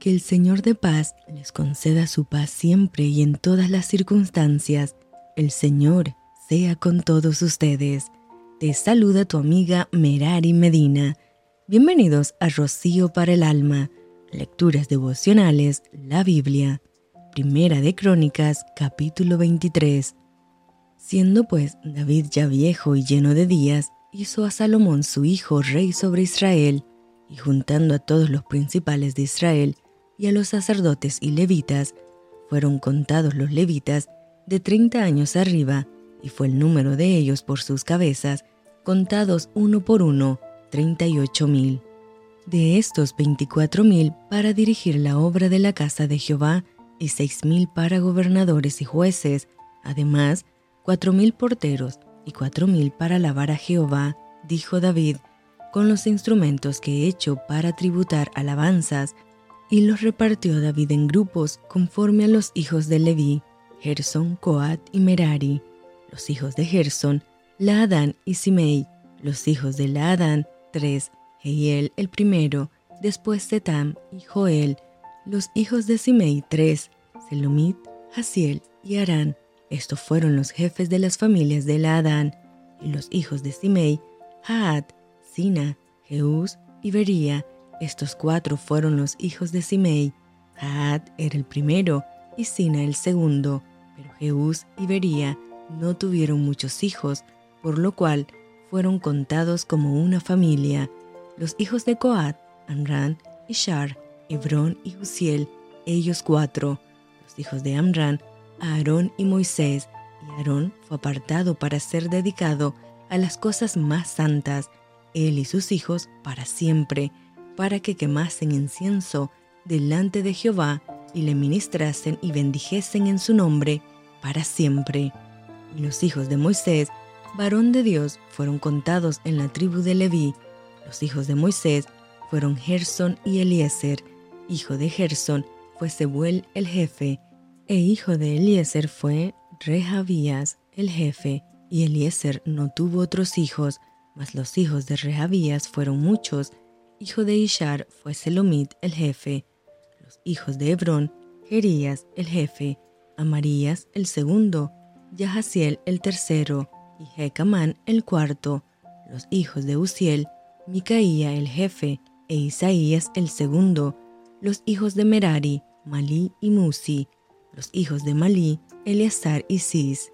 Que el Señor de paz les conceda su paz siempre y en todas las circunstancias. El Señor sea con todos ustedes. Te saluda tu amiga Merari Medina. Bienvenidos a Rocío para el Alma, Lecturas Devocionales, la Biblia. Primera de Crónicas, capítulo 23. Siendo pues David ya viejo y lleno de días, hizo a Salomón su hijo rey sobre Israel, y juntando a todos los principales de Israel y a los sacerdotes y levitas, fueron contados los levitas de treinta años arriba, y fue el número de ellos por sus cabezas, contados uno por uno, treinta y ocho mil. De estos veinticuatro mil para dirigir la obra de la casa de Jehová, y seis mil para gobernadores y jueces, además cuatro mil porteros y cuatro mil para lavar a Jehová, dijo David, con los instrumentos que he hecho para tributar alabanzas, y los repartió David en grupos conforme a los hijos de Leví, Gerson, Coat y Merari, los hijos de Gerson, Laadán y Simei, los hijos de Laadán, tres, Heiel el primero, después Setam y Joel, los hijos de Simei, tres, Selomit, Hasiel y Arán. Estos fueron los jefes de las familias de Laadán, y los hijos de Simei, Haat, Sina, Jeús y Bería. Estos cuatro fueron los hijos de Simei. Haat era el primero y Sina el segundo, pero Jeús y Bería no tuvieron muchos hijos, por lo cual fueron contados como una familia. Los hijos de Coat, Amran, Ishar, Hebrón y Uziel, ellos cuatro. Los hijos de Amran, Aarón y Moisés, y Aarón fue apartado para ser dedicado a las cosas más santas, él y sus hijos para siempre, para que quemasen incienso delante de Jehová y le ministrasen y bendijesen en su nombre para siempre. Y los hijos de Moisés, varón de Dios, fueron contados en la tribu de Leví. Los hijos de Moisés fueron Gerson y Eliezer. Hijo de Gerson fue Sebuel el jefe, e hijo de Eliezer fue Rehabías el jefe, y Eliezer no tuvo otros hijos, mas los hijos de Rehabías fueron muchos. Hijo de Ishar fue Selomit el jefe. Los hijos de Hebrón, Gerías el jefe, Amarías el segundo, Yahaziel el tercero, y Jecamán el cuarto. Los hijos de Uziel, Micaía el jefe, e Isaías el segundo. Los hijos de Merari, Malí y Musi. Los hijos de Malí, Eleazar y Cis.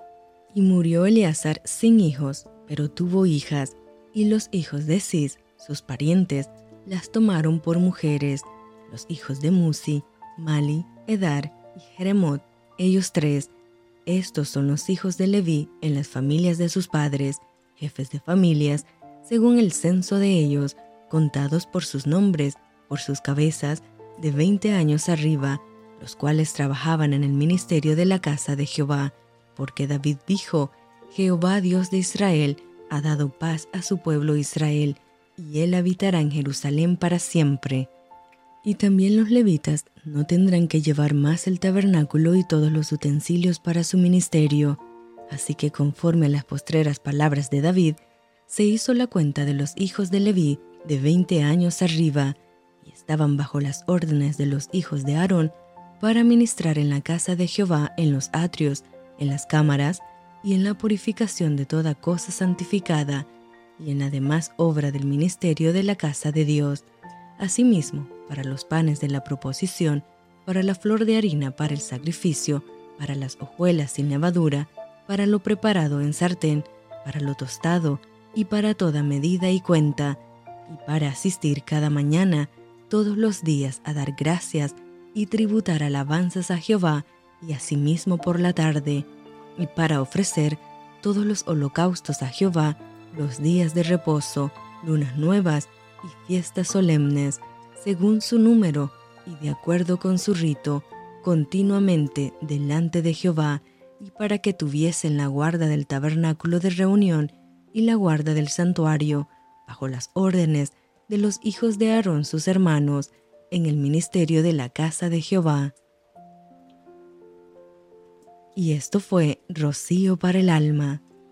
Y murió Eleazar sin hijos, pero tuvo hijas, y los hijos de Cis, sus parientes, las tomaron por mujeres. Los hijos de Musi, Mali, Edar y Jeremot, ellos tres. Estos son los hijos de Leví en las familias de sus padres, jefes de familias, según el censo de ellos, contados por sus nombres, por sus cabezas, de veinte años arriba, los cuales trabajaban en el ministerio de la casa de Jehová, porque David dijo, Jehová Dios de Israel ha dado paz a su pueblo Israel, y él habitará en Jerusalén para siempre. Y también los levitas no tendrán que llevar más el tabernáculo y todos los utensilios para su ministerio. Así que conforme a las postreras palabras de David, se hizo la cuenta de los hijos de Leví de veinte años arriba, y estaban bajo las órdenes de los hijos de Aarón para ministrar en la casa de Jehová en los atrios, en las cámaras y en la purificación de toda cosa santificada, y en la demás obra del ministerio de la casa de Dios. Asimismo, para los panes de la proposición, para la flor de harina para el sacrificio, para las hojuelas sin levadura, para lo preparado en sartén, para lo tostado, y para toda medida y cuenta, y para asistir cada mañana, todos los días a dar gracias y tributar alabanzas a Jehová y asimismo por la tarde, y para ofrecer todos los holocaustos a Jehová los días de reposo, lunas nuevas y fiestas solemnes, según su número y de acuerdo con su rito, continuamente delante de Jehová, y para que tuviesen la guarda del tabernáculo de reunión y la guarda del santuario, bajo las órdenes de los hijos de Aarón sus hermanos, en el ministerio de la casa de Jehová. Y esto fue Rocío para el alma.